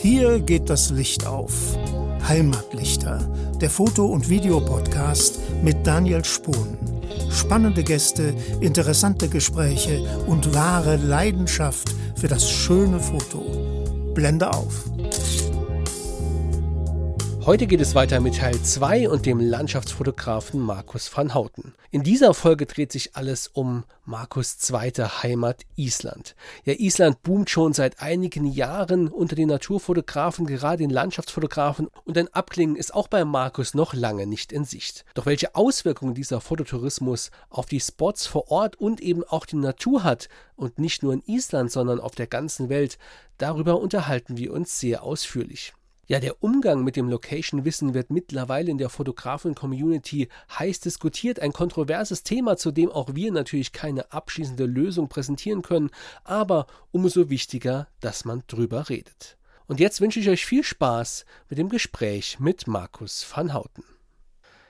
Hier geht das Licht auf. Heimatlichter, der Foto- und Videopodcast mit Daniel Spohn. Spannende Gäste, interessante Gespräche und wahre Leidenschaft für das schöne Foto. Blende auf. Heute geht es weiter mit Teil 2 und dem Landschaftsfotografen Markus van Houten. In dieser Folge dreht sich alles um Markus' zweite Heimat Island. Ja, Island boomt schon seit einigen Jahren unter den Naturfotografen, gerade den Landschaftsfotografen und ein Abklingen ist auch bei Markus noch lange nicht in Sicht. Doch welche Auswirkungen dieser Fototourismus auf die Spots vor Ort und eben auch die Natur hat und nicht nur in Island, sondern auf der ganzen Welt, darüber unterhalten wir uns sehr ausführlich. Ja, der Umgang mit dem Location-Wissen wird mittlerweile in der Fotografen-Community heiß diskutiert. Ein kontroverses Thema, zu dem auch wir natürlich keine abschließende Lösung präsentieren können, aber umso wichtiger, dass man drüber redet. Und jetzt wünsche ich euch viel Spaß mit dem Gespräch mit Markus van Houten.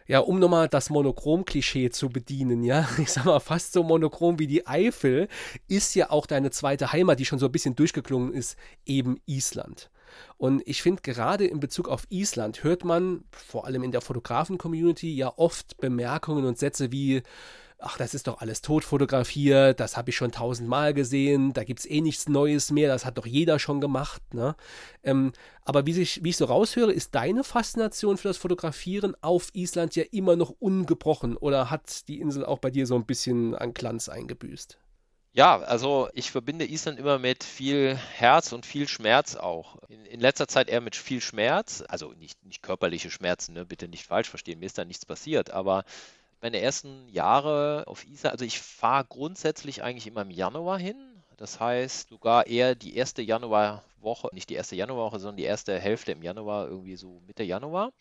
Ja, um nochmal das Monochrom-Klischee zu bedienen, ja, ich sag mal, fast so monochrom wie die Eifel, ist ja auch deine zweite Heimat, die schon so ein bisschen durchgeklungen ist, eben Island. Und ich finde, gerade in Bezug auf Island hört man, vor allem in der Fotografen-Community, ja oft Bemerkungen und Sätze wie, ach, das ist doch alles tot fotografiert, das habe ich schon tausendmal gesehen, da gibt es eh nichts Neues mehr, das hat doch jeder schon gemacht. Ne? Ähm, aber wie ich, wie ich so raushöre, ist deine Faszination für das Fotografieren auf Island ja immer noch ungebrochen oder hat die Insel auch bei dir so ein bisschen an Glanz eingebüßt? Ja, also ich verbinde Island immer mit viel Herz und viel Schmerz auch. In, in letzter Zeit eher mit viel Schmerz, also nicht, nicht körperliche Schmerzen, ne? bitte nicht falsch verstehen, mir ist da nichts passiert, aber meine ersten Jahre auf Island, also ich fahre grundsätzlich eigentlich immer im Januar hin. Das heißt sogar eher die erste Januarwoche, nicht die erste Januarwoche, sondern die erste Hälfte im Januar, irgendwie so Mitte Januar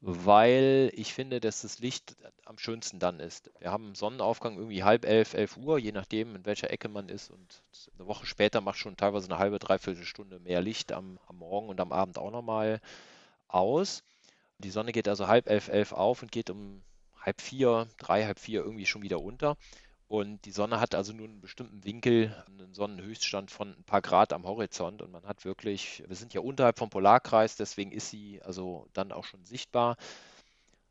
weil ich finde, dass das Licht am schönsten dann ist. Wir haben Sonnenaufgang irgendwie halb elf, elf Uhr, je nachdem, in welcher Ecke man ist. Und eine Woche später macht schon teilweise eine halbe, dreiviertel Stunde mehr Licht am, am Morgen und am Abend auch nochmal aus. Die Sonne geht also halb elf, elf auf und geht um halb vier, drei, halb vier irgendwie schon wieder unter. Und die Sonne hat also nur einen bestimmten Winkel, einen Sonnenhöchststand von ein paar Grad am Horizont. Und man hat wirklich, wir sind ja unterhalb vom Polarkreis, deswegen ist sie also dann auch schon sichtbar.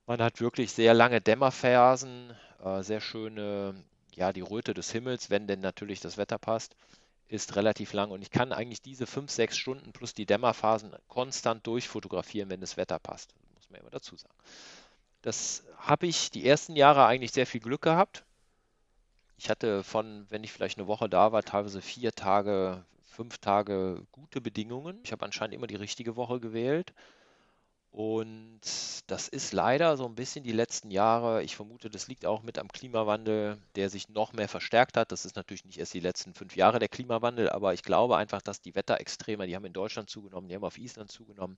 Man hat wirklich sehr lange Dämmerphasen, äh, sehr schöne, ja, die Röte des Himmels, wenn denn natürlich das Wetter passt, ist relativ lang. Und ich kann eigentlich diese fünf, sechs Stunden plus die Dämmerphasen konstant durchfotografieren, wenn das Wetter passt. Muss man immer dazu sagen. Das habe ich die ersten Jahre eigentlich sehr viel Glück gehabt ich hatte von, wenn ich vielleicht eine Woche da war, teilweise vier Tage, fünf Tage gute Bedingungen. Ich habe anscheinend immer die richtige Woche gewählt. Und das ist leider so ein bisschen die letzten Jahre. Ich vermute, das liegt auch mit am Klimawandel, der sich noch mehr verstärkt hat. Das ist natürlich nicht erst die letzten fünf Jahre der Klimawandel, aber ich glaube einfach, dass die Wetterextreme, die haben in Deutschland zugenommen, die haben auf Island zugenommen.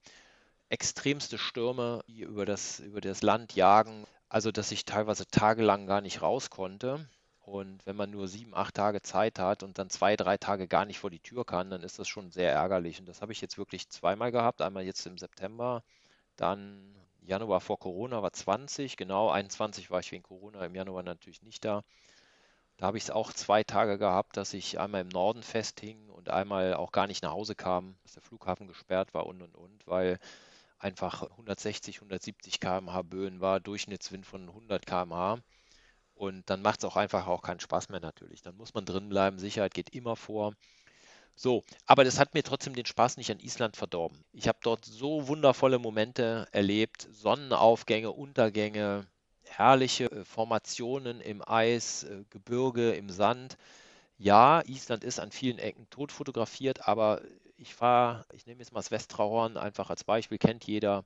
Extremste Stürme, die über das, über das Land jagen. Also, dass ich teilweise tagelang gar nicht raus konnte. Und wenn man nur sieben, acht Tage Zeit hat und dann zwei, drei Tage gar nicht vor die Tür kann, dann ist das schon sehr ärgerlich. Und das habe ich jetzt wirklich zweimal gehabt. Einmal jetzt im September, dann Januar vor Corona war 20, genau 21 war ich wegen Corona, im Januar natürlich nicht da. Da habe ich es auch zwei Tage gehabt, dass ich einmal im Norden festhing und einmal auch gar nicht nach Hause kam, dass der Flughafen gesperrt war und und und, weil einfach 160, 170 km/h Böen war, Durchschnittswind von 100 km/h. Und dann macht es auch einfach auch keinen Spaß mehr natürlich. Dann muss man drin bleiben. Sicherheit geht immer vor. So, aber das hat mir trotzdem den Spaß nicht an Island verdorben. Ich habe dort so wundervolle Momente erlebt. Sonnenaufgänge, Untergänge, herrliche äh, Formationen im Eis, äh, Gebirge, im Sand. Ja, Island ist an vielen Ecken tot fotografiert, aber ich fahre, ich nehme jetzt mal das Westrahorn einfach als Beispiel, kennt jeder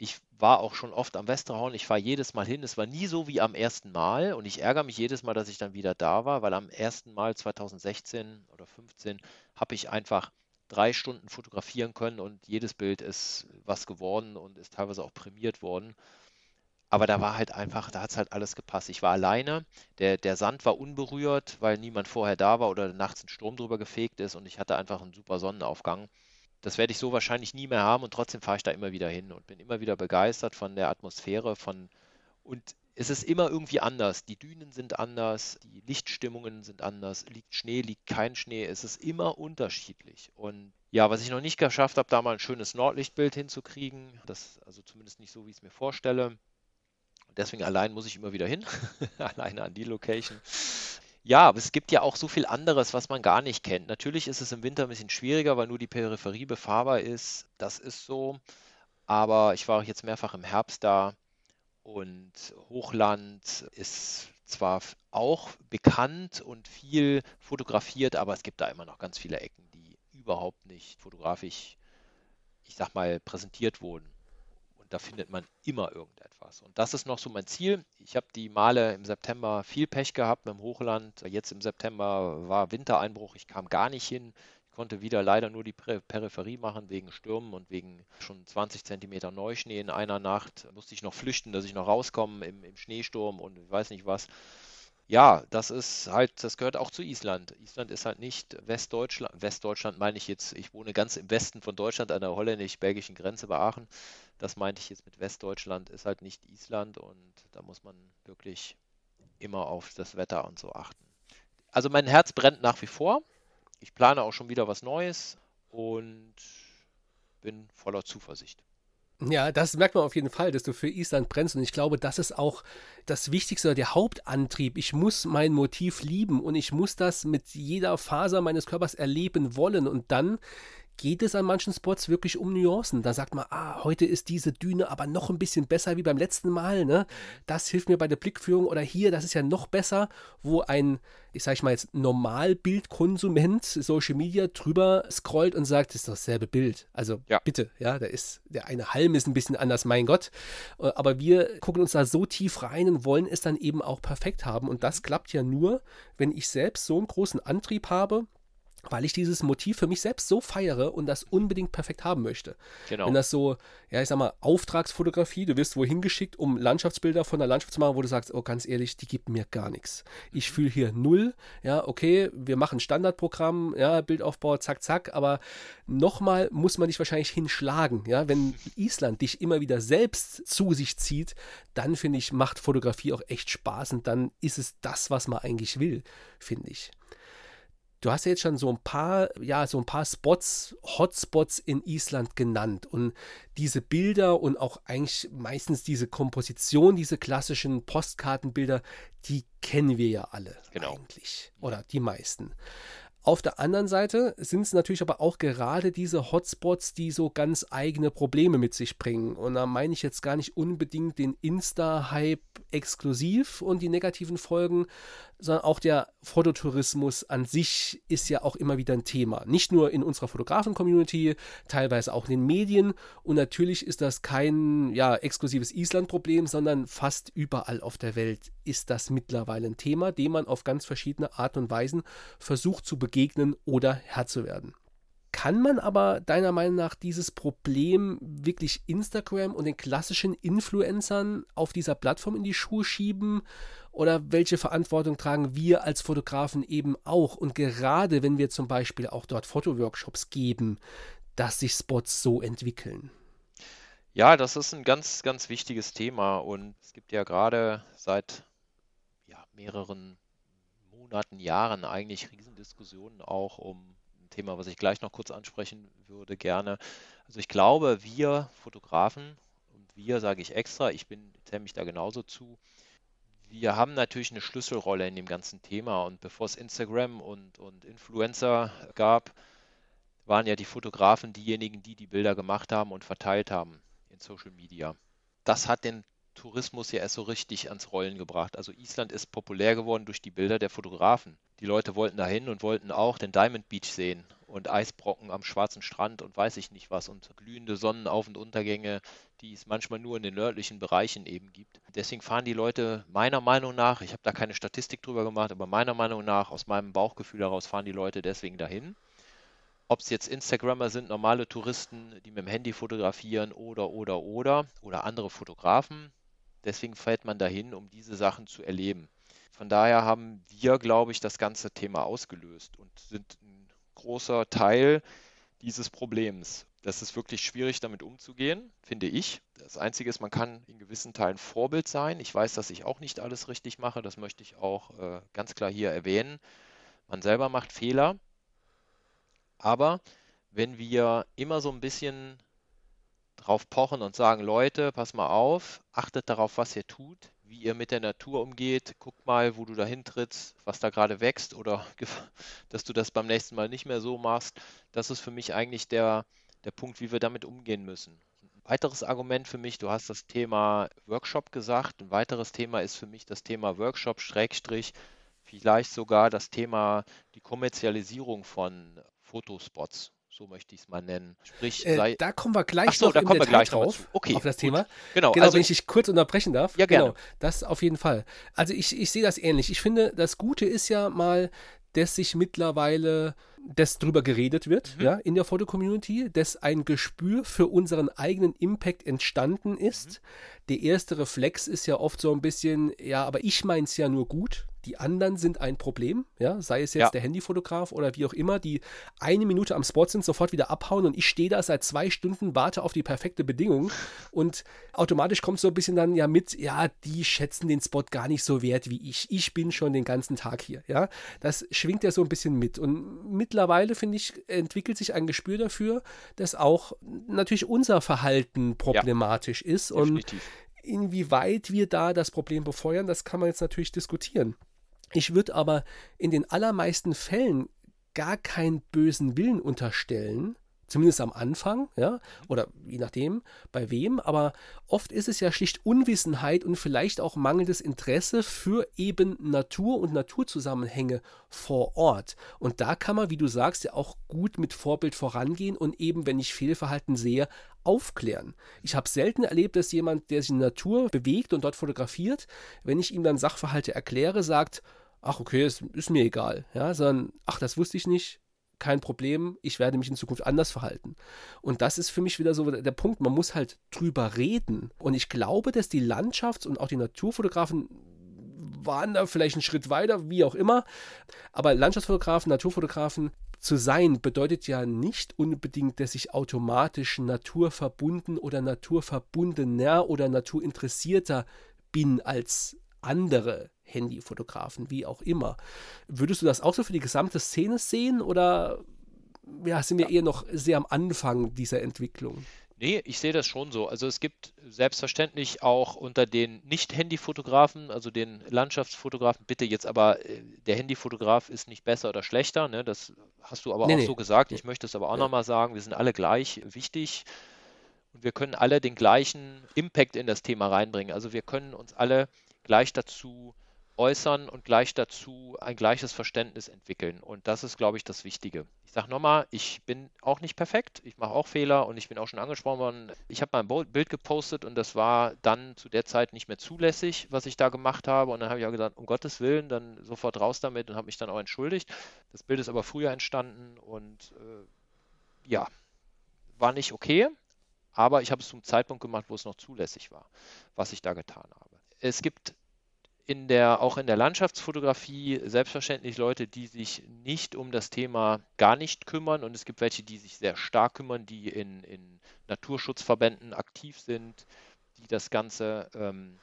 ich war auch schon oft am Westerhorn, ich fahre jedes Mal hin. Es war nie so wie am ersten Mal und ich ärgere mich jedes Mal, dass ich dann wieder da war, weil am ersten Mal 2016 oder 2015 habe ich einfach drei Stunden fotografieren können und jedes Bild ist was geworden und ist teilweise auch prämiert worden. Aber da war halt einfach, da hat es halt alles gepasst. Ich war alleine, der, der Sand war unberührt, weil niemand vorher da war oder nachts ein Sturm drüber gefegt ist und ich hatte einfach einen super Sonnenaufgang. Das werde ich so wahrscheinlich nie mehr haben und trotzdem fahre ich da immer wieder hin und bin immer wieder begeistert von der Atmosphäre, von und es ist immer irgendwie anders. Die Dünen sind anders, die Lichtstimmungen sind anders, liegt Schnee, liegt kein Schnee, es ist immer unterschiedlich. Und ja, was ich noch nicht geschafft habe, da mal ein schönes Nordlichtbild hinzukriegen, das also zumindest nicht so, wie ich es mir vorstelle. Deswegen allein muss ich immer wieder hin, alleine an die Location. Ja, aber es gibt ja auch so viel anderes, was man gar nicht kennt. Natürlich ist es im Winter ein bisschen schwieriger, weil nur die Peripherie befahrbar ist. Das ist so. Aber ich war auch jetzt mehrfach im Herbst da und Hochland ist zwar auch bekannt und viel fotografiert, aber es gibt da immer noch ganz viele Ecken, die überhaupt nicht fotografisch, ich sag mal, präsentiert wurden. Da findet man immer irgendetwas. Und das ist noch so mein Ziel. Ich habe die Male im September viel Pech gehabt mit dem Hochland. Jetzt im September war Wintereinbruch, ich kam gar nicht hin konnte wieder leider nur die Peripherie machen wegen Stürmen und wegen schon 20 Zentimeter Neuschnee in einer Nacht. Musste ich noch flüchten, dass ich noch rauskomme im, im Schneesturm und ich weiß nicht was. Ja, das ist halt, das gehört auch zu Island. Island ist halt nicht Westdeutschland. Westdeutschland meine ich jetzt, ich wohne ganz im Westen von Deutschland an der holländisch-belgischen Grenze bei Aachen. Das meinte ich jetzt mit Westdeutschland, ist halt nicht Island und da muss man wirklich immer auf das Wetter und so achten. Also mein Herz brennt nach wie vor ich plane auch schon wieder was Neues und bin voller Zuversicht. Ja, das merkt man auf jeden Fall, dass du für Island brennst. Und ich glaube, das ist auch das Wichtigste, der Hauptantrieb. Ich muss mein Motiv lieben und ich muss das mit jeder Faser meines Körpers erleben wollen. Und dann geht es an manchen Spots wirklich um Nuancen. Da sagt man, ah, heute ist diese Düne aber noch ein bisschen besser wie beim letzten Mal. Ne? Das hilft mir bei der Blickführung. Oder hier, das ist ja noch besser, wo ein, ich sag mal jetzt, Normalbildkonsument Social Media drüber scrollt und sagt, das ist dasselbe Bild. Also ja. bitte, ja, da ist, der eine Halm ist ein bisschen anders, mein Gott. Äh, aber wir gucken uns da so tief rein und wollen es dann eben auch perfekt haben. Und das klappt ja nur, wenn ich selbst so einen großen Antrieb habe, weil ich dieses Motiv für mich selbst so feiere und das unbedingt perfekt haben möchte. Genau. Wenn das so, ja, ich sag mal, Auftragsfotografie, du wirst wohin geschickt, um Landschaftsbilder von der Landschaft zu machen, wo du sagst, oh, ganz ehrlich, die gibt mir gar nichts. Ich mhm. fühle hier null, ja, okay, wir machen Standardprogramm, ja, Bildaufbau, zack, zack, aber nochmal muss man dich wahrscheinlich hinschlagen, ja, wenn Island dich immer wieder selbst zu sich zieht, dann finde ich, macht Fotografie auch echt Spaß und dann ist es das, was man eigentlich will, finde ich. Du hast ja jetzt schon so ein paar, ja, so ein paar Spots, Hotspots in Island genannt. Und diese Bilder und auch eigentlich meistens diese Komposition, diese klassischen Postkartenbilder, die kennen wir ja alle genau. eigentlich. Oder die meisten. Auf der anderen Seite sind es natürlich aber auch gerade diese Hotspots, die so ganz eigene Probleme mit sich bringen. Und da meine ich jetzt gar nicht unbedingt den Insta-Hype exklusiv und die negativen Folgen, sondern auch der Fototourismus an sich ist ja auch immer wieder ein Thema. Nicht nur in unserer Fotografen-Community, teilweise auch in den Medien. Und natürlich ist das kein ja, exklusives Island-Problem, sondern fast überall auf der Welt ist das mittlerweile ein Thema, dem man auf ganz verschiedene Art und Weisen versucht zu begegnen oder Herr zu werden. Kann man aber deiner Meinung nach dieses Problem wirklich Instagram und den klassischen Influencern auf dieser Plattform in die Schuhe schieben? Oder welche Verantwortung tragen wir als Fotografen eben auch? Und gerade wenn wir zum Beispiel auch dort Fotoworkshops geben, dass sich Spots so entwickeln. Ja, das ist ein ganz, ganz wichtiges Thema und es gibt ja gerade seit ja, mehreren Monaten, Jahren eigentlich Riesendiskussionen auch um Thema, was ich gleich noch kurz ansprechen würde, gerne. Also ich glaube, wir Fotografen, und wir sage ich extra, ich bin, zähle mich da genauso zu, wir haben natürlich eine Schlüsselrolle in dem ganzen Thema. Und bevor es Instagram und, und Influencer gab, waren ja die Fotografen diejenigen, die die Bilder gemacht haben und verteilt haben in Social Media. Das hat den Tourismus ja erst so richtig ans Rollen gebracht. Also Island ist populär geworden durch die Bilder der Fotografen. Die Leute wollten dahin und wollten auch den Diamond Beach sehen und Eisbrocken am schwarzen Strand und weiß ich nicht was und glühende Sonnenauf- und Untergänge, die es manchmal nur in den nördlichen Bereichen eben gibt. Deswegen fahren die Leute meiner Meinung nach, ich habe da keine Statistik drüber gemacht, aber meiner Meinung nach, aus meinem Bauchgefühl heraus, fahren die Leute deswegen dahin. Ob es jetzt Instagrammer sind, normale Touristen, die mit dem Handy fotografieren oder, oder, oder, oder andere Fotografen, Deswegen fährt man dahin, um diese Sachen zu erleben. Von daher haben wir, glaube ich, das ganze Thema ausgelöst und sind ein großer Teil dieses Problems. Das ist wirklich schwierig, damit umzugehen, finde ich. Das Einzige ist, man kann in gewissen Teilen Vorbild sein. Ich weiß, dass ich auch nicht alles richtig mache. Das möchte ich auch äh, ganz klar hier erwähnen. Man selber macht Fehler. Aber wenn wir immer so ein bisschen drauf pochen und sagen, Leute, pass mal auf, achtet darauf, was ihr tut, wie ihr mit der Natur umgeht, guck mal, wo du dahin trittst, was da gerade wächst oder dass du das beim nächsten Mal nicht mehr so machst. Das ist für mich eigentlich der, der Punkt, wie wir damit umgehen müssen. Ein weiteres Argument für mich, du hast das Thema Workshop gesagt, ein weiteres Thema ist für mich das Thema Workshop, Schrägstrich, vielleicht sogar das Thema die Kommerzialisierung von Fotospots so möchte ich es mal nennen. Sprich, äh, da kommen wir gleich so, noch da kommen wir gleich drauf, okay, auf das gut. Thema. Genau, genau also, wenn ich dich kurz unterbrechen darf. Ja, gerne. Genau, das auf jeden Fall. Also ich, ich sehe das ähnlich. Ich finde, das Gute ist ja mal, dass sich mittlerweile dass drüber geredet wird, mhm. ja, in der Foto-Community, dass ein Gespür für unseren eigenen Impact entstanden ist. Mhm. Der erste Reflex ist ja oft so ein bisschen, ja, aber ich meine es ja nur gut die anderen sind ein Problem, ja, sei es jetzt ja. der Handyfotograf oder wie auch immer, die eine Minute am Spot sind, sofort wieder abhauen und ich stehe da seit zwei Stunden, warte auf die perfekte Bedingung und automatisch kommt so ein bisschen dann ja mit, ja, die schätzen den Spot gar nicht so wert wie ich. Ich bin schon den ganzen Tag hier, ja. Das schwingt ja so ein bisschen mit und mittlerweile, finde ich, entwickelt sich ein Gespür dafür, dass auch natürlich unser Verhalten problematisch ja. ist und inwieweit wir da das Problem befeuern, das kann man jetzt natürlich diskutieren. Ich würde aber in den allermeisten Fällen gar keinen bösen Willen unterstellen, zumindest am Anfang, ja, oder je nachdem, bei wem, aber oft ist es ja schlicht Unwissenheit und vielleicht auch mangelndes Interesse für eben Natur und Naturzusammenhänge vor Ort. Und da kann man, wie du sagst, ja auch gut mit Vorbild vorangehen und eben, wenn ich Fehlverhalten sehe, aufklären. Ich habe selten erlebt, dass jemand, der sich in der Natur bewegt und dort fotografiert, wenn ich ihm dann Sachverhalte erkläre, sagt, ach okay, es ist mir egal, ja, sondern ach, das wusste ich nicht, kein Problem, ich werde mich in Zukunft anders verhalten. Und das ist für mich wieder so der Punkt, man muss halt drüber reden. Und ich glaube, dass die Landschafts- und auch die Naturfotografen waren da vielleicht einen Schritt weiter, wie auch immer. Aber Landschaftsfotografen, Naturfotografen zu sein, bedeutet ja nicht unbedingt, dass ich automatisch naturverbunden oder naturverbundener oder naturinteressierter bin als andere Handyfotografen, wie auch immer. Würdest du das auch so für die gesamte Szene sehen oder ja, sind wir eher noch sehr am Anfang dieser Entwicklung? Nee, ich sehe das schon so. Also es gibt selbstverständlich auch unter den Nicht-Handy-Fotografen, also den Landschaftsfotografen, bitte jetzt aber, äh, der Handyfotograf ist nicht besser oder schlechter, ne? das hast du aber nee, auch nee. so gesagt. Ich möchte es aber auch ja. nochmal sagen, wir sind alle gleich wichtig und wir können alle den gleichen Impact in das Thema reinbringen. Also wir können uns alle gleich dazu äußern und gleich dazu ein gleiches Verständnis entwickeln. Und das ist, glaube ich, das Wichtige. Ich sage nochmal, ich bin auch nicht perfekt, ich mache auch Fehler und ich bin auch schon angesprochen worden. Ich habe mal ein Bild gepostet und das war dann zu der Zeit nicht mehr zulässig, was ich da gemacht habe. Und dann habe ich auch gesagt, um Gottes Willen, dann sofort raus damit und habe mich dann auch entschuldigt. Das Bild ist aber früher entstanden und äh, ja, war nicht okay. Aber ich habe es zum Zeitpunkt gemacht, wo es noch zulässig war, was ich da getan habe. Es gibt in der, auch in der Landschaftsfotografie selbstverständlich Leute, die sich nicht um das Thema gar nicht kümmern und es gibt welche, die sich sehr stark kümmern, die in, in Naturschutzverbänden aktiv sind, die das Ganze ähm,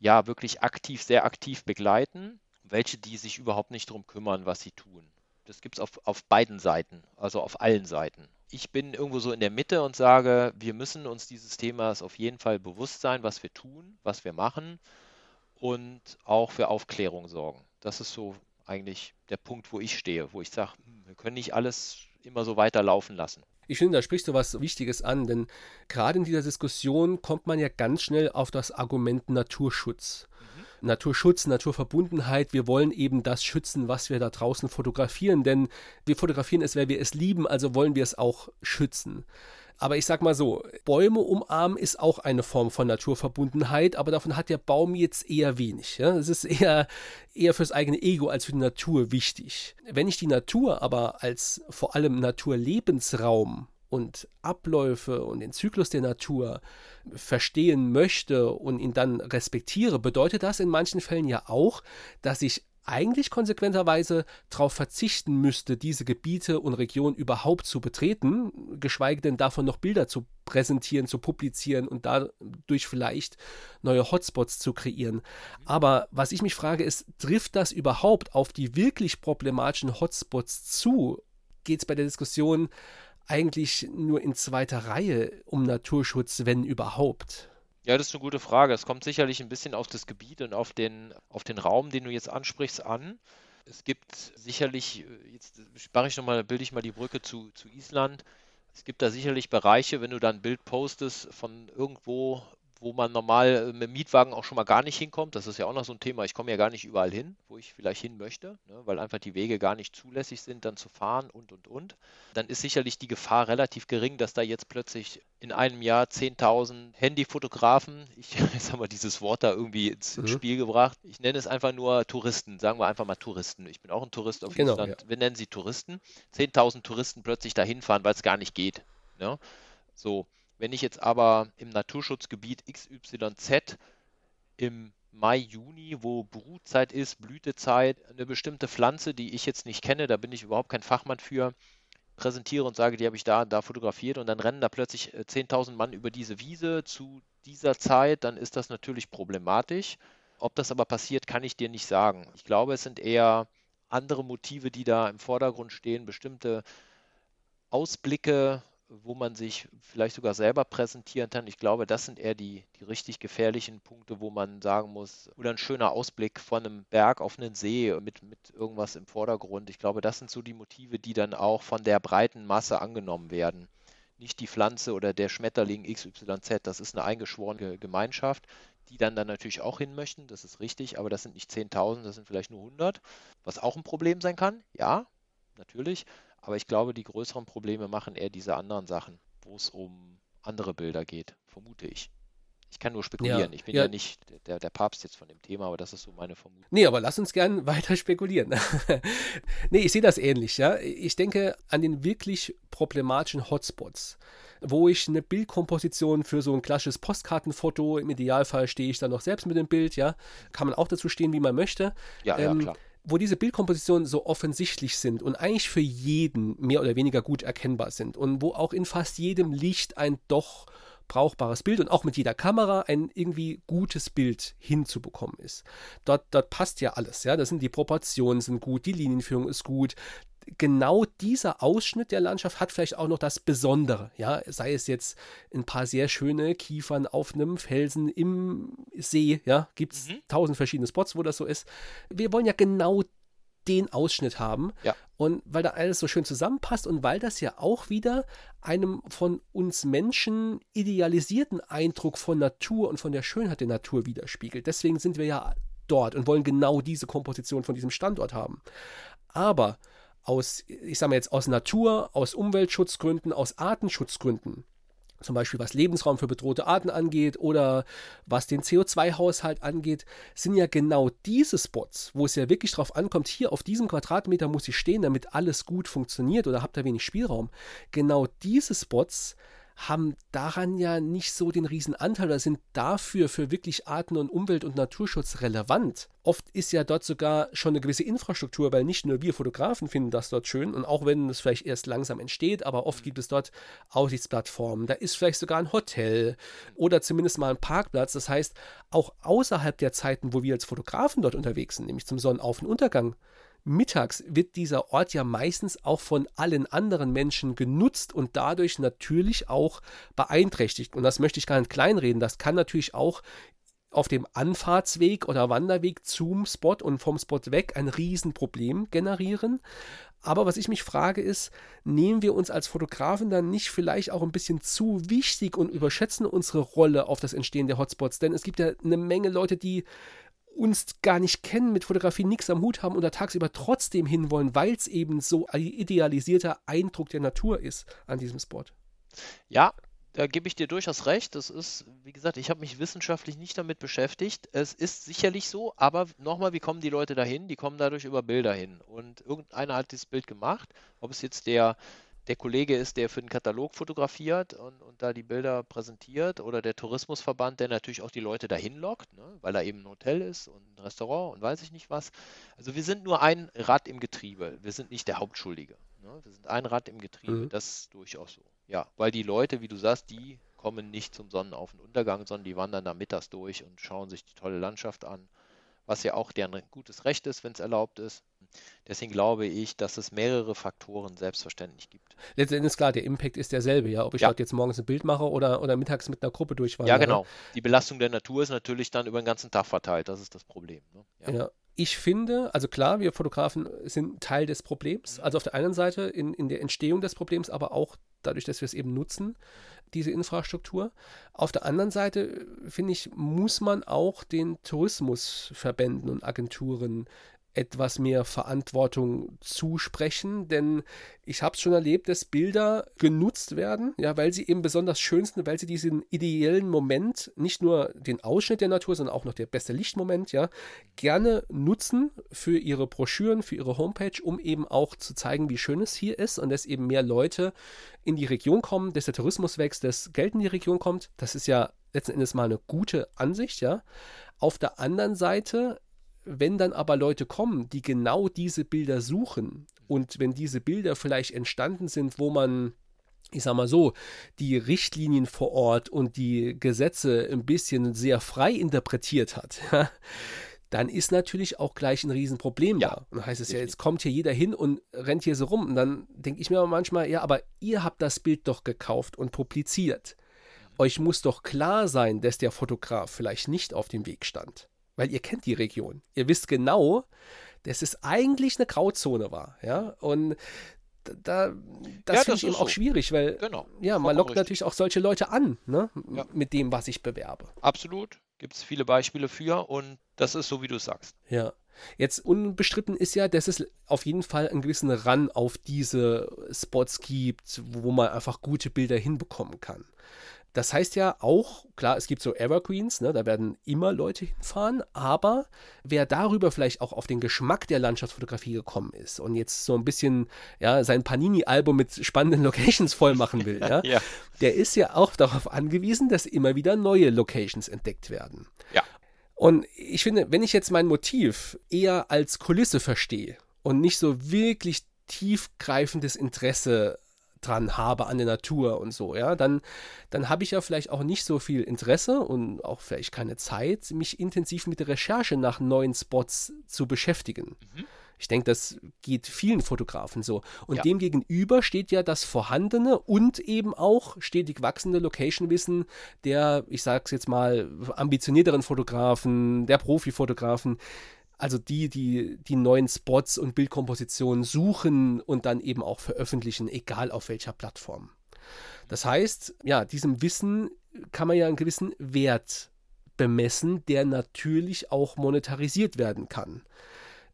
ja wirklich aktiv, sehr aktiv begleiten, welche, die sich überhaupt nicht darum kümmern, was sie tun. Das gibt es auf, auf beiden Seiten, also auf allen Seiten. Ich bin irgendwo so in der Mitte und sage, wir müssen uns dieses Themas auf jeden Fall bewusst sein, was wir tun, was wir machen und auch für Aufklärung sorgen. Das ist so eigentlich der Punkt, wo ich stehe, wo ich sage, hm, wir können nicht alles immer so weiterlaufen lassen. Ich finde, da sprichst du was Wichtiges an, denn gerade in dieser Diskussion kommt man ja ganz schnell auf das Argument Naturschutz. Naturschutz, Naturverbundenheit, wir wollen eben das schützen, was wir da draußen fotografieren, denn wir fotografieren es, weil wir es lieben, also wollen wir es auch schützen. Aber ich sag mal so, Bäume umarmen ist auch eine Form von Naturverbundenheit, aber davon hat der Baum jetzt eher wenig. Ja? Es ist eher, eher fürs eigene Ego als für die Natur wichtig. Wenn ich die Natur aber als vor allem Naturlebensraum und Abläufe und den Zyklus der Natur verstehen möchte und ihn dann respektiere, bedeutet das in manchen Fällen ja auch, dass ich eigentlich konsequenterweise darauf verzichten müsste, diese Gebiete und Regionen überhaupt zu betreten, geschweige denn davon noch Bilder zu präsentieren, zu publizieren und dadurch vielleicht neue Hotspots zu kreieren. Aber was ich mich frage, ist, trifft das überhaupt auf die wirklich problematischen Hotspots zu? Geht es bei der Diskussion eigentlich nur in zweiter Reihe um Naturschutz, wenn überhaupt? Ja, das ist eine gute Frage. Es kommt sicherlich ein bisschen auf das Gebiet und auf den, auf den Raum, den du jetzt ansprichst, an. Es gibt sicherlich, jetzt mache ich nochmal, bilde ich mal die Brücke zu, zu Island. Es gibt da sicherlich Bereiche, wenn du da ein Bild postest von irgendwo, wo man normal mit dem Mietwagen auch schon mal gar nicht hinkommt. Das ist ja auch noch so ein Thema. Ich komme ja gar nicht überall hin, wo ich vielleicht hin möchte, ne, weil einfach die Wege gar nicht zulässig sind, dann zu fahren und, und, und. Dann ist sicherlich die Gefahr relativ gering, dass da jetzt plötzlich in einem Jahr 10.000 Handyfotografen, ich sag mal dieses Wort da irgendwie ins mhm. Spiel gebracht. Ich nenne es einfach nur Touristen, sagen wir einfach mal Touristen. Ich bin auch ein Tourist auf genau, Island. Ja. Wir nennen sie Touristen. 10.000 Touristen plötzlich dahin fahren, weil es gar nicht geht. Ne? So, wenn ich jetzt aber im Naturschutzgebiet XYZ im Mai, Juni, wo Brutzeit ist, Blütezeit, eine bestimmte Pflanze, die ich jetzt nicht kenne, da bin ich überhaupt kein Fachmann für, präsentiere und sage, die habe ich da da fotografiert und dann rennen da plötzlich 10.000 äh, Mann über diese Wiese zu dieser Zeit, dann ist das natürlich problematisch. Ob das aber passiert, kann ich dir nicht sagen. Ich glaube, es sind eher andere Motive, die da im Vordergrund stehen, bestimmte Ausblicke, wo man sich vielleicht sogar selber präsentieren kann. Ich glaube, das sind eher die, die richtig gefährlichen Punkte, wo man sagen muss, oder ein schöner Ausblick von einem Berg auf einen See mit, mit irgendwas im Vordergrund. Ich glaube, das sind so die Motive, die dann auch von der breiten Masse angenommen werden. Nicht die Pflanze oder der Schmetterling XYZ, das ist eine eingeschworene Gemeinschaft, die dann, dann natürlich auch hin möchten, das ist richtig, aber das sind nicht 10.000, das sind vielleicht nur 100, was auch ein Problem sein kann, ja, natürlich, aber ich glaube, die größeren Probleme machen eher diese anderen Sachen, wo es um andere Bilder geht, vermute ich. Ich kann nur spekulieren. Ja, ich bin ja, ja nicht der, der, Papst jetzt von dem Thema, aber das ist so meine Vermutung. Nee, aber lass uns gern weiter spekulieren. nee, ich sehe das ähnlich, ja. Ich denke an den wirklich problematischen Hotspots, wo ich eine Bildkomposition für so ein klassisches Postkartenfoto, im Idealfall stehe ich dann noch selbst mit dem Bild, ja. Kann man auch dazu stehen, wie man möchte. Ja, ähm, ja, klar wo diese Bildkompositionen so offensichtlich sind und eigentlich für jeden mehr oder weniger gut erkennbar sind und wo auch in fast jedem Licht ein doch brauchbares Bild und auch mit jeder Kamera ein irgendwie gutes Bild hinzubekommen ist. Dort, dort passt ja alles, ja. Das sind die Proportionen sind gut, die Linienführung ist gut, genau dieser Ausschnitt der Landschaft hat vielleicht auch noch das Besondere, ja, sei es jetzt ein paar sehr schöne Kiefern auf einem Felsen im See, ja, gibt es mhm. tausend verschiedene Spots, wo das so ist. Wir wollen ja genau den Ausschnitt haben. Ja. Und weil da alles so schön zusammenpasst und weil das ja auch wieder einem von uns Menschen idealisierten Eindruck von Natur und von der Schönheit der Natur widerspiegelt. Deswegen sind wir ja dort und wollen genau diese Komposition von diesem Standort haben. Aber aus, ich sage mal jetzt, aus Natur, aus Umweltschutzgründen, aus Artenschutzgründen, zum Beispiel was Lebensraum für bedrohte Arten angeht oder was den CO2-Haushalt angeht, sind ja genau diese Spots, wo es ja wirklich darauf ankommt, hier auf diesem Quadratmeter muss ich stehen, damit alles gut funktioniert oder habt ihr wenig Spielraum. Genau diese Spots haben daran ja nicht so den riesen Anteil oder sind dafür für wirklich Arten- und Umwelt- und Naturschutz relevant. Oft ist ja dort sogar schon eine gewisse Infrastruktur, weil nicht nur wir Fotografen finden das dort schön und auch wenn es vielleicht erst langsam entsteht, aber oft gibt es dort Aussichtsplattformen, da ist vielleicht sogar ein Hotel oder zumindest mal ein Parkplatz. Das heißt, auch außerhalb der Zeiten, wo wir als Fotografen dort unterwegs sind, nämlich zum Sonnenauf- und Untergang, mittags wird dieser Ort ja meistens auch von allen anderen Menschen genutzt und dadurch natürlich auch beeinträchtigt. Und das möchte ich gar nicht kleinreden. Das kann natürlich auch auf dem Anfahrtsweg oder Wanderweg zum Spot und vom Spot weg ein Riesenproblem generieren. Aber was ich mich frage ist, nehmen wir uns als Fotografen dann nicht vielleicht auch ein bisschen zu wichtig und überschätzen unsere Rolle auf das Entstehen der Hotspots? Denn es gibt ja eine Menge Leute, die uns gar nicht kennen, mit Fotografie nichts am Hut haben und da tagsüber trotzdem hinwollen, weil es eben so ein idealisierter Eindruck der Natur ist an diesem Spot. Ja, da gebe ich dir durchaus recht. Das ist, wie gesagt, ich habe mich wissenschaftlich nicht damit beschäftigt. Es ist sicherlich so, aber nochmal, wie kommen die Leute dahin? Die kommen dadurch über Bilder hin. Und irgendeiner hat dieses Bild gemacht, ob es jetzt der der Kollege ist, der für den Katalog fotografiert und, und da die Bilder präsentiert oder der Tourismusverband, der natürlich auch die Leute dahin lockt, ne, weil da eben ein Hotel ist und ein Restaurant und weiß ich nicht was. Also wir sind nur ein Rad im Getriebe. Wir sind nicht der Hauptschuldige. Ne? Wir sind ein Rad im Getriebe. Mhm. Das ist durchaus so. Ja, weil die Leute, wie du sagst, die kommen nicht zum Sonnenauf- und Untergang, sondern die wandern da mittags durch und schauen sich die tolle Landschaft an, was ja auch deren gutes Recht ist, wenn es erlaubt ist. Deswegen glaube ich, dass es mehrere Faktoren selbstverständlich gibt. Letztendlich ist klar, der Impact ist derselbe, ja. Ob ich ja. dort jetzt morgens ein Bild mache oder, oder mittags mit einer Gruppe durchwandere. Ja, genau. Die Belastung der Natur ist natürlich dann über den ganzen Tag verteilt. Das ist das Problem. Ne? Ja. ja. Ich finde, also klar, wir Fotografen sind Teil des Problems. Mhm. Also auf der einen Seite in, in der Entstehung des Problems, aber auch dadurch, dass wir es eben nutzen, diese Infrastruktur. Auf der anderen Seite, finde ich, muss man auch den Tourismusverbänden und Agenturen etwas mehr Verantwortung zusprechen, denn ich habe es schon erlebt, dass Bilder genutzt werden, ja, weil sie eben besonders schön sind, weil sie diesen ideellen Moment, nicht nur den Ausschnitt der Natur, sondern auch noch der beste Lichtmoment, ja, gerne nutzen für ihre Broschüren, für ihre Homepage, um eben auch zu zeigen, wie schön es hier ist und dass eben mehr Leute in die Region kommen, dass der Tourismus wächst, dass Geld in die Region kommt. Das ist ja letzten Endes mal eine gute Ansicht, ja. Auf der anderen Seite wenn dann aber Leute kommen, die genau diese Bilder suchen und wenn diese Bilder vielleicht entstanden sind, wo man ich sag mal so, die Richtlinien vor Ort und die Gesetze ein bisschen sehr frei interpretiert hat, dann ist natürlich auch gleich ein Riesenproblem ja, da. Und dann heißt es ja, jetzt kommt hier jeder hin und rennt hier so rum. Und dann denke ich mir manchmal, ja, aber ihr habt das Bild doch gekauft und publiziert. Euch muss doch klar sein, dass der Fotograf vielleicht nicht auf dem Weg stand weil ihr kennt die Region. Ihr wisst genau, dass es eigentlich eine Grauzone war. Ja, und da, das ja, finde ich eben so. auch schwierig, weil genau. ja, man lockt richtig. natürlich auch solche Leute an, ne? Ja. mit dem, was ich bewerbe. Absolut. Gibt es viele Beispiele für und das ist so, wie du sagst. Ja. Jetzt unbestritten ist ja, dass es auf jeden Fall einen gewissen Run auf diese Spots gibt, wo man einfach gute Bilder hinbekommen kann. Das heißt ja auch, klar, es gibt so Evergreens, ne, da werden immer Leute hinfahren, aber wer darüber vielleicht auch auf den Geschmack der Landschaftsfotografie gekommen ist und jetzt so ein bisschen ja, sein Panini-Album mit spannenden Locations voll machen will, ja, ja, der ist ja auch darauf angewiesen, dass immer wieder neue Locations entdeckt werden. Ja. Und ich finde, wenn ich jetzt mein Motiv eher als Kulisse verstehe und nicht so wirklich tiefgreifendes Interesse dran habe an der Natur und so, ja, dann, dann habe ich ja vielleicht auch nicht so viel Interesse und auch vielleicht keine Zeit, mich intensiv mit der Recherche nach neuen Spots zu beschäftigen. Mhm. Ich denke, das geht vielen Fotografen so. Und ja. dem gegenüber steht ja das vorhandene und eben auch stetig wachsende Location-Wissen der, ich sage es jetzt mal, ambitionierteren Fotografen, der Profi-Fotografen, also die, die die neuen Spots und Bildkompositionen suchen und dann eben auch veröffentlichen, egal auf welcher Plattform. Das heißt, ja, diesem Wissen kann man ja einen gewissen Wert bemessen, der natürlich auch monetarisiert werden kann.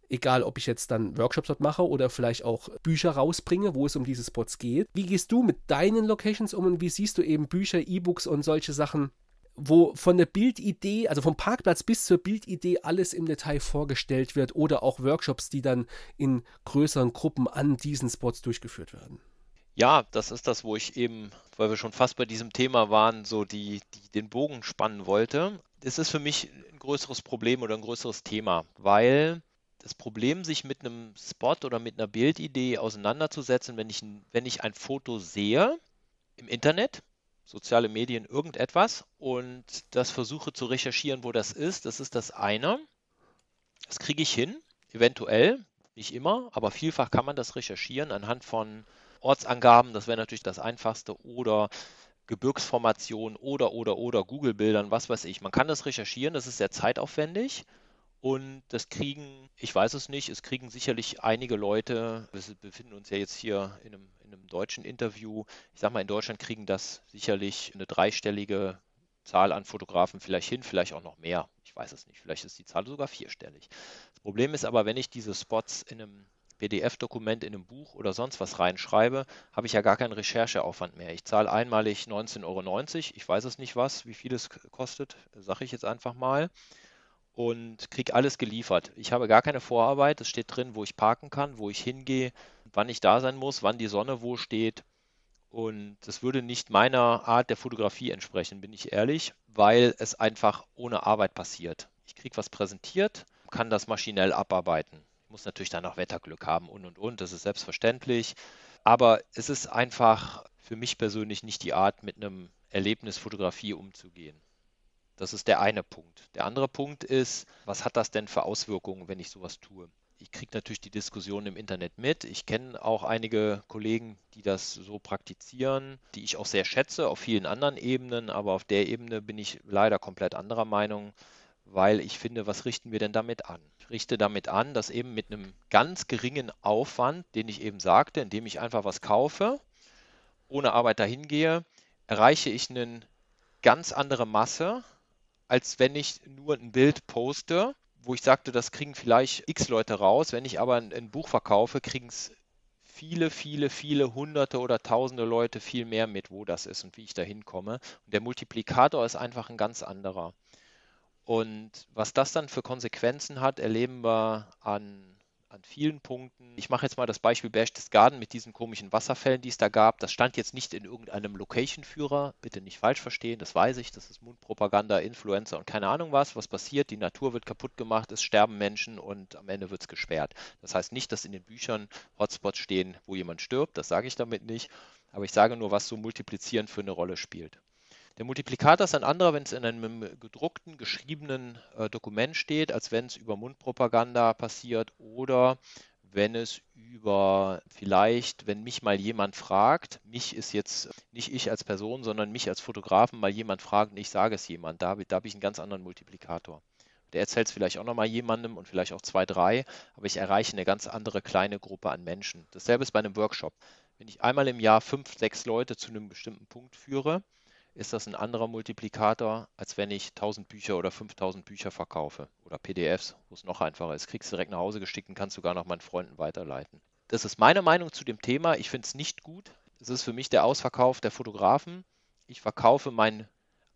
Egal, ob ich jetzt dann Workshops dort mache oder vielleicht auch Bücher rausbringe, wo es um diese Spots geht. Wie gehst du mit deinen Locations um und wie siehst du eben Bücher, E-Books und solche Sachen wo von der Bildidee, also vom Parkplatz bis zur Bildidee alles im Detail vorgestellt wird oder auch Workshops, die dann in größeren Gruppen an diesen Spots durchgeführt werden. Ja, das ist das, wo ich eben, weil wir schon fast bei diesem Thema waren, so die, die den Bogen spannen wollte. Das ist für mich ein größeres Problem oder ein größeres Thema, weil das Problem, sich mit einem Spot oder mit einer Bildidee auseinanderzusetzen, wenn ich, wenn ich ein Foto sehe im Internet, soziale Medien irgendetwas und das versuche zu recherchieren, wo das ist. Das ist das eine. Das kriege ich hin, eventuell, nicht immer, aber vielfach kann man das recherchieren anhand von Ortsangaben, das wäre natürlich das einfachste, oder Gebirgsformationen oder oder oder Google-Bildern, was weiß ich. Man kann das recherchieren, das ist sehr zeitaufwendig und das kriegen, ich weiß es nicht, es kriegen sicherlich einige Leute, wir befinden uns ja jetzt hier in einem, in einem deutschen Interview, ich sag mal, in Deutschland kriegen das sicherlich eine dreistellige Zahl an Fotografen vielleicht hin, vielleicht auch noch mehr. Ich weiß es nicht, vielleicht ist die Zahl sogar vierstellig. Das Problem ist aber, wenn ich diese Spots in einem PDF-Dokument in einem Buch oder sonst was reinschreibe, habe ich ja gar keinen Rechercheaufwand mehr. Ich zahle einmalig 19,90 Euro. Ich weiß es nicht was, wie viel es kostet, sage ich jetzt einfach mal und kriege alles geliefert. Ich habe gar keine Vorarbeit. Es steht drin, wo ich parken kann, wo ich hingehe, wann ich da sein muss, wann die Sonne wo steht. Und das würde nicht meiner Art der Fotografie entsprechen, bin ich ehrlich, weil es einfach ohne Arbeit passiert. Ich kriege was präsentiert, kann das maschinell abarbeiten. Ich muss natürlich dann auch Wetterglück haben und und und, das ist selbstverständlich. Aber es ist einfach für mich persönlich nicht die Art, mit einem Erlebnis Fotografie umzugehen. Das ist der eine Punkt. Der andere Punkt ist, was hat das denn für Auswirkungen, wenn ich sowas tue? Ich kriege natürlich die Diskussion im Internet mit. Ich kenne auch einige Kollegen, die das so praktizieren, die ich auch sehr schätze auf vielen anderen Ebenen, aber auf der Ebene bin ich leider komplett anderer Meinung, weil ich finde, was richten wir denn damit an? Ich richte damit an, dass eben mit einem ganz geringen Aufwand, den ich eben sagte, indem ich einfach was kaufe, ohne Arbeit dahin gehe, erreiche ich eine ganz andere Masse, als wenn ich nur ein Bild poste, wo ich sagte, das kriegen vielleicht x Leute raus. Wenn ich aber ein, ein Buch verkaufe, kriegen es viele, viele, viele hunderte oder tausende Leute viel mehr mit, wo das ist und wie ich da hinkomme. Und der Multiplikator ist einfach ein ganz anderer. Und was das dann für Konsequenzen hat, erleben wir an an vielen Punkten. Ich mache jetzt mal das Beispiel Berchtesgaden mit diesen komischen Wasserfällen, die es da gab. Das stand jetzt nicht in irgendeinem Location-Führer. Bitte nicht falsch verstehen, das weiß ich. Das ist Mundpropaganda, Influencer und keine Ahnung was. Was passiert? Die Natur wird kaputt gemacht, es sterben Menschen und am Ende wird es gesperrt. Das heißt nicht, dass in den Büchern Hotspots stehen, wo jemand stirbt. Das sage ich damit nicht. Aber ich sage nur, was so multiplizieren für eine Rolle spielt. Der Multiplikator ist ein anderer, wenn es in einem gedruckten, geschriebenen äh, Dokument steht, als wenn es über Mundpropaganda passiert oder wenn es über vielleicht, wenn mich mal jemand fragt, mich ist jetzt nicht ich als Person, sondern mich als Fotografen mal jemand fragt und ich sage es jemand, da, da habe ich einen ganz anderen Multiplikator. Der erzählt es vielleicht auch nochmal jemandem und vielleicht auch zwei, drei, aber ich erreiche eine ganz andere kleine Gruppe an Menschen. Dasselbe ist bei einem Workshop. Wenn ich einmal im Jahr fünf, sechs Leute zu einem bestimmten Punkt führe, ist das ein anderer Multiplikator, als wenn ich 1000 Bücher oder 5000 Bücher verkaufe oder PDFs, wo es noch einfacher ist. Kriegst du direkt nach Hause geschickt und kannst sogar noch meinen Freunden weiterleiten. Das ist meine Meinung zu dem Thema. Ich finde es nicht gut. Es ist für mich der Ausverkauf der Fotografen. Ich verkaufe mein,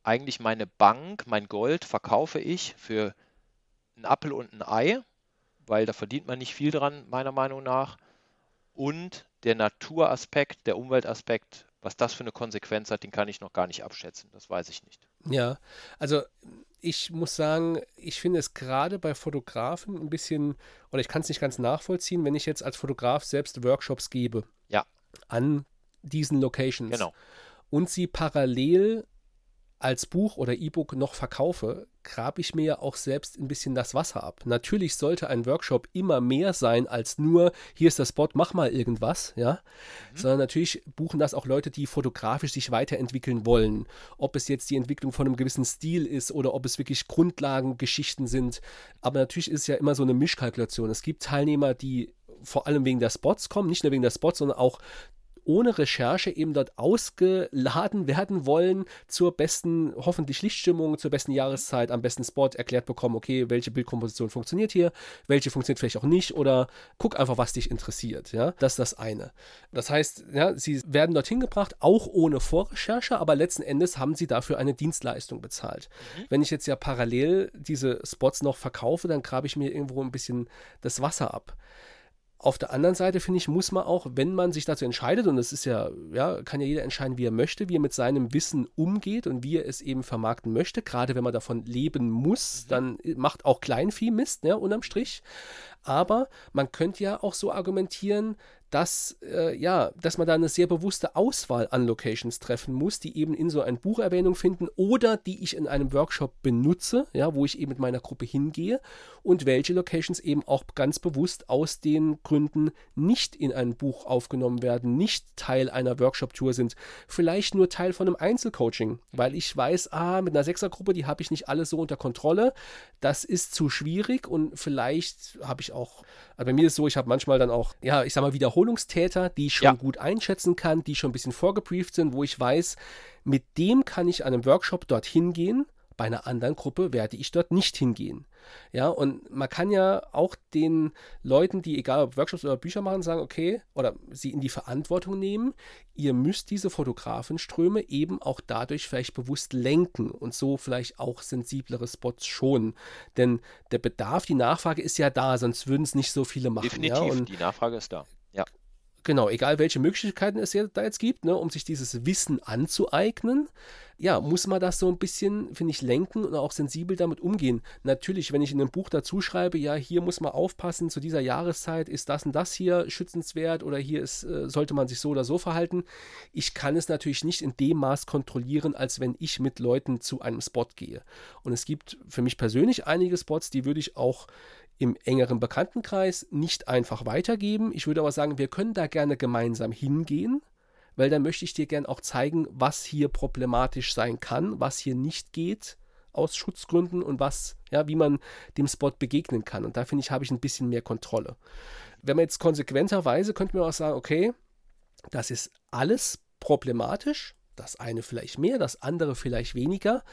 eigentlich meine Bank, mein Gold verkaufe ich für einen Apfel und ein Ei, weil da verdient man nicht viel dran, meiner Meinung nach. Und der Naturaspekt, der Umweltaspekt was das für eine Konsequenz hat, den kann ich noch gar nicht abschätzen. Das weiß ich nicht. Ja, also ich muss sagen, ich finde es gerade bei Fotografen ein bisschen, oder ich kann es nicht ganz nachvollziehen, wenn ich jetzt als Fotograf selbst Workshops gebe. Ja. An diesen Locations. Genau. Und sie parallel als Buch oder E-Book noch verkaufe, grabe ich mir ja auch selbst ein bisschen das Wasser ab. Natürlich sollte ein Workshop immer mehr sein als nur, hier ist der Spot, mach mal irgendwas, ja. Mhm. Sondern natürlich buchen das auch Leute, die fotografisch sich weiterentwickeln wollen. Ob es jetzt die Entwicklung von einem gewissen Stil ist oder ob es wirklich Grundlagengeschichten sind. Aber natürlich ist es ja immer so eine Mischkalkulation. Es gibt Teilnehmer, die vor allem wegen der Spots kommen, nicht nur wegen der Spots, sondern auch ohne Recherche eben dort ausgeladen werden wollen zur besten, hoffentlich Lichtstimmung, zur besten Jahreszeit, am besten Spot erklärt bekommen, okay, welche Bildkomposition funktioniert hier, welche funktioniert vielleicht auch nicht oder guck einfach, was dich interessiert, ja, das ist das eine. Das heißt, ja, sie werden dorthin gebracht, auch ohne Vorrecherche, aber letzten Endes haben sie dafür eine Dienstleistung bezahlt. Mhm. Wenn ich jetzt ja parallel diese Spots noch verkaufe, dann grabe ich mir irgendwo ein bisschen das Wasser ab. Auf der anderen Seite, finde ich, muss man auch, wenn man sich dazu entscheidet, und das ist ja, ja, kann ja jeder entscheiden, wie er möchte, wie er mit seinem Wissen umgeht und wie er es eben vermarkten möchte, gerade wenn man davon leben muss, dann macht auch Kleinvieh Mist, ne, unterm Strich. Aber man könnte ja auch so argumentieren, dass, äh, ja, dass man da eine sehr bewusste Auswahl an Locations treffen muss, die eben in so ein Buch Erwähnung finden oder die ich in einem Workshop benutze, ja, wo ich eben mit meiner Gruppe hingehe und welche Locations eben auch ganz bewusst aus den Gründen nicht in ein Buch aufgenommen werden, nicht Teil einer Workshop-Tour sind, vielleicht nur Teil von einem Einzelcoaching, weil ich weiß, ah, mit einer Sechsergruppe, die habe ich nicht alles so unter Kontrolle, das ist zu schwierig und vielleicht habe ich auch, also bei mir ist es so, ich habe manchmal dann auch, ja, ich sag mal, wiederholt Wiederholungstäter, die ich schon ja. gut einschätzen kann, die schon ein bisschen vorgebrieft sind, wo ich weiß, mit dem kann ich an einem Workshop dorthin gehen. Bei einer anderen Gruppe werde ich dort nicht hingehen. Ja, und man kann ja auch den Leuten, die egal ob Workshops oder Bücher machen, sagen, okay, oder sie in die Verantwortung nehmen, ihr müsst diese Fotografenströme eben auch dadurch vielleicht bewusst lenken und so vielleicht auch sensiblere Spots schonen. Denn der Bedarf, die Nachfrage ist ja da, sonst würden es nicht so viele machen. Definitiv, ja? und die Nachfrage ist da. Ja. Genau, egal welche Möglichkeiten es da jetzt gibt, ne, um sich dieses Wissen anzueignen, ja, muss man das so ein bisschen, finde ich, lenken und auch sensibel damit umgehen. Natürlich, wenn ich in einem Buch dazu schreibe, ja, hier muss man aufpassen, zu dieser Jahreszeit ist das und das hier schützenswert oder hier ist, äh, sollte man sich so oder so verhalten. Ich kann es natürlich nicht in dem Maß kontrollieren, als wenn ich mit Leuten zu einem Spot gehe. Und es gibt für mich persönlich einige Spots, die würde ich auch im engeren Bekanntenkreis nicht einfach weitergeben. Ich würde aber sagen, wir können da gerne gemeinsam hingehen, weil dann möchte ich dir gerne auch zeigen, was hier problematisch sein kann, was hier nicht geht aus Schutzgründen und was, ja, wie man dem Spot begegnen kann. Und da finde ich, habe ich ein bisschen mehr Kontrolle. Wenn man jetzt konsequenterweise, könnte man auch sagen, okay, das ist alles problematisch, das eine vielleicht mehr, das andere vielleicht weniger.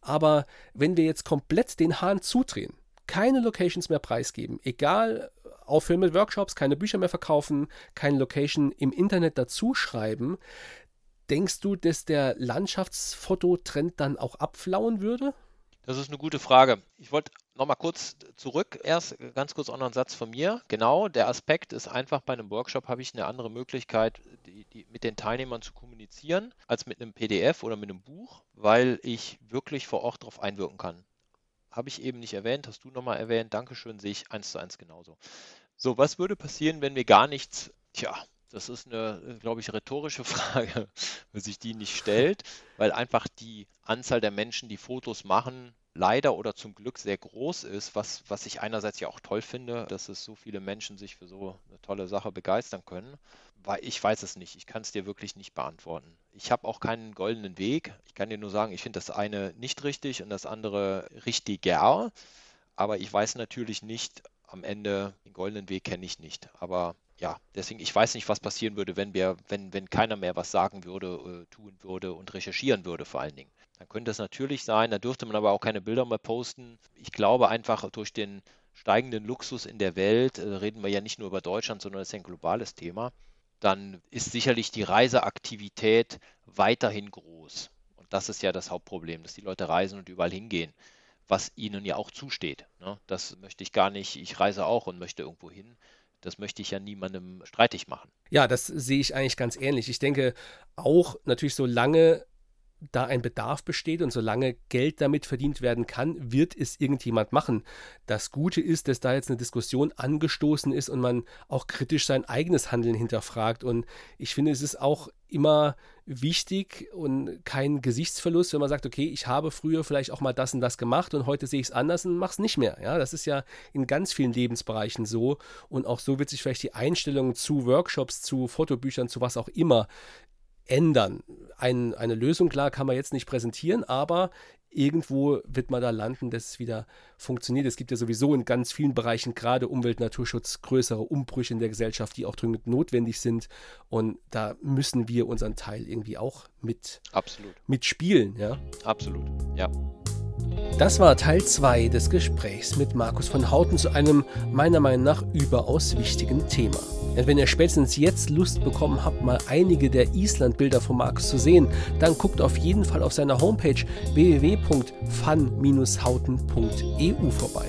Aber wenn wir jetzt komplett den Hahn zudrehen, keine Locations mehr preisgeben. Egal, aufhören mit Workshops, keine Bücher mehr verkaufen, keine Location im Internet dazu schreiben. Denkst du, dass der Landschaftsfototrend dann auch abflauen würde? Das ist eine gute Frage. Ich wollte nochmal kurz zurück, erst ganz kurz auch noch einen Satz von mir. Genau, der Aspekt ist einfach, bei einem Workshop habe ich eine andere Möglichkeit, die, die, mit den Teilnehmern zu kommunizieren, als mit einem PDF oder mit einem Buch, weil ich wirklich vor Ort darauf einwirken kann. Habe ich eben nicht erwähnt, hast du nochmal erwähnt. Dankeschön, sehe ich eins zu eins genauso. So, was würde passieren, wenn wir gar nichts, tja, das ist eine, glaube ich, rhetorische Frage, wenn sich die nicht stellt, weil einfach die Anzahl der Menschen, die Fotos machen, leider oder zum Glück sehr groß ist, was, was ich einerseits ja auch toll finde, dass es so viele Menschen sich für so eine tolle Sache begeistern können weil ich weiß es nicht. Ich kann es dir wirklich nicht beantworten. Ich habe auch keinen goldenen Weg. Ich kann dir nur sagen, ich finde das eine nicht richtig und das andere richtiger. Aber ich weiß natürlich nicht, am Ende den goldenen Weg kenne ich nicht. Aber ja, deswegen, ich weiß nicht, was passieren würde, wenn wir, wenn, wenn keiner mehr was sagen würde, äh, tun würde und recherchieren würde, vor allen Dingen. Dann könnte es natürlich sein, da dürfte man aber auch keine Bilder mehr posten. Ich glaube einfach durch den steigenden Luxus in der Welt, äh, reden wir ja nicht nur über Deutschland, sondern es ist ein globales Thema, dann ist sicherlich die Reiseaktivität weiterhin groß. Und das ist ja das Hauptproblem, dass die Leute reisen und überall hingehen, was ihnen ja auch zusteht. Ne? Das möchte ich gar nicht. Ich reise auch und möchte irgendwo hin. Das möchte ich ja niemandem streitig machen. Ja, das sehe ich eigentlich ganz ähnlich. Ich denke auch natürlich, solange da ein Bedarf besteht und solange Geld damit verdient werden kann, wird es irgendjemand machen. Das Gute ist, dass da jetzt eine Diskussion angestoßen ist und man auch kritisch sein eigenes Handeln hinterfragt. Und ich finde, es ist auch immer wichtig und kein Gesichtsverlust, wenn man sagt, okay, ich habe früher vielleicht auch mal das und das gemacht und heute sehe ich es anders und mache es nicht mehr. Ja, das ist ja in ganz vielen Lebensbereichen so und auch so wird sich vielleicht die Einstellung zu Workshops, zu Fotobüchern, zu was auch immer ändern. Ein, eine Lösung, klar, kann man jetzt nicht präsentieren, aber irgendwo wird man da landen, dass es wieder funktioniert. Es gibt ja sowieso in ganz vielen Bereichen, gerade Umwelt, Naturschutz, größere Umbrüche in der Gesellschaft, die auch dringend notwendig sind. Und da müssen wir unseren Teil irgendwie auch mit Absolut. mitspielen. Ja? Absolut, ja. Das war Teil 2 des Gesprächs mit Markus von Houten zu einem meiner Meinung nach überaus wichtigen Thema. Denn wenn ihr spätestens jetzt Lust bekommen habt, mal einige der Island-Bilder von Markus zu sehen, dann guckt auf jeden Fall auf seiner Homepage www.fun-hauten.eu vorbei.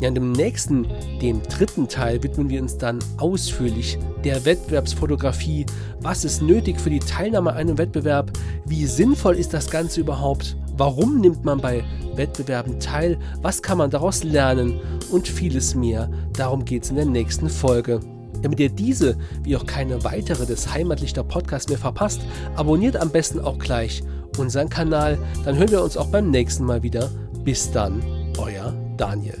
Ja, in dem nächsten, dem dritten Teil, widmen wir uns dann ausführlich der Wettbewerbsfotografie. Was ist nötig für die Teilnahme an einem Wettbewerb? Wie sinnvoll ist das Ganze überhaupt? Warum nimmt man bei Wettbewerben teil? Was kann man daraus lernen? Und vieles mehr. Darum geht es in der nächsten Folge. Damit ihr diese wie auch keine weitere des Heimatlichter Podcasts mehr verpasst, abonniert am besten auch gleich unseren Kanal. Dann hören wir uns auch beim nächsten Mal wieder. Bis dann, euer Daniel.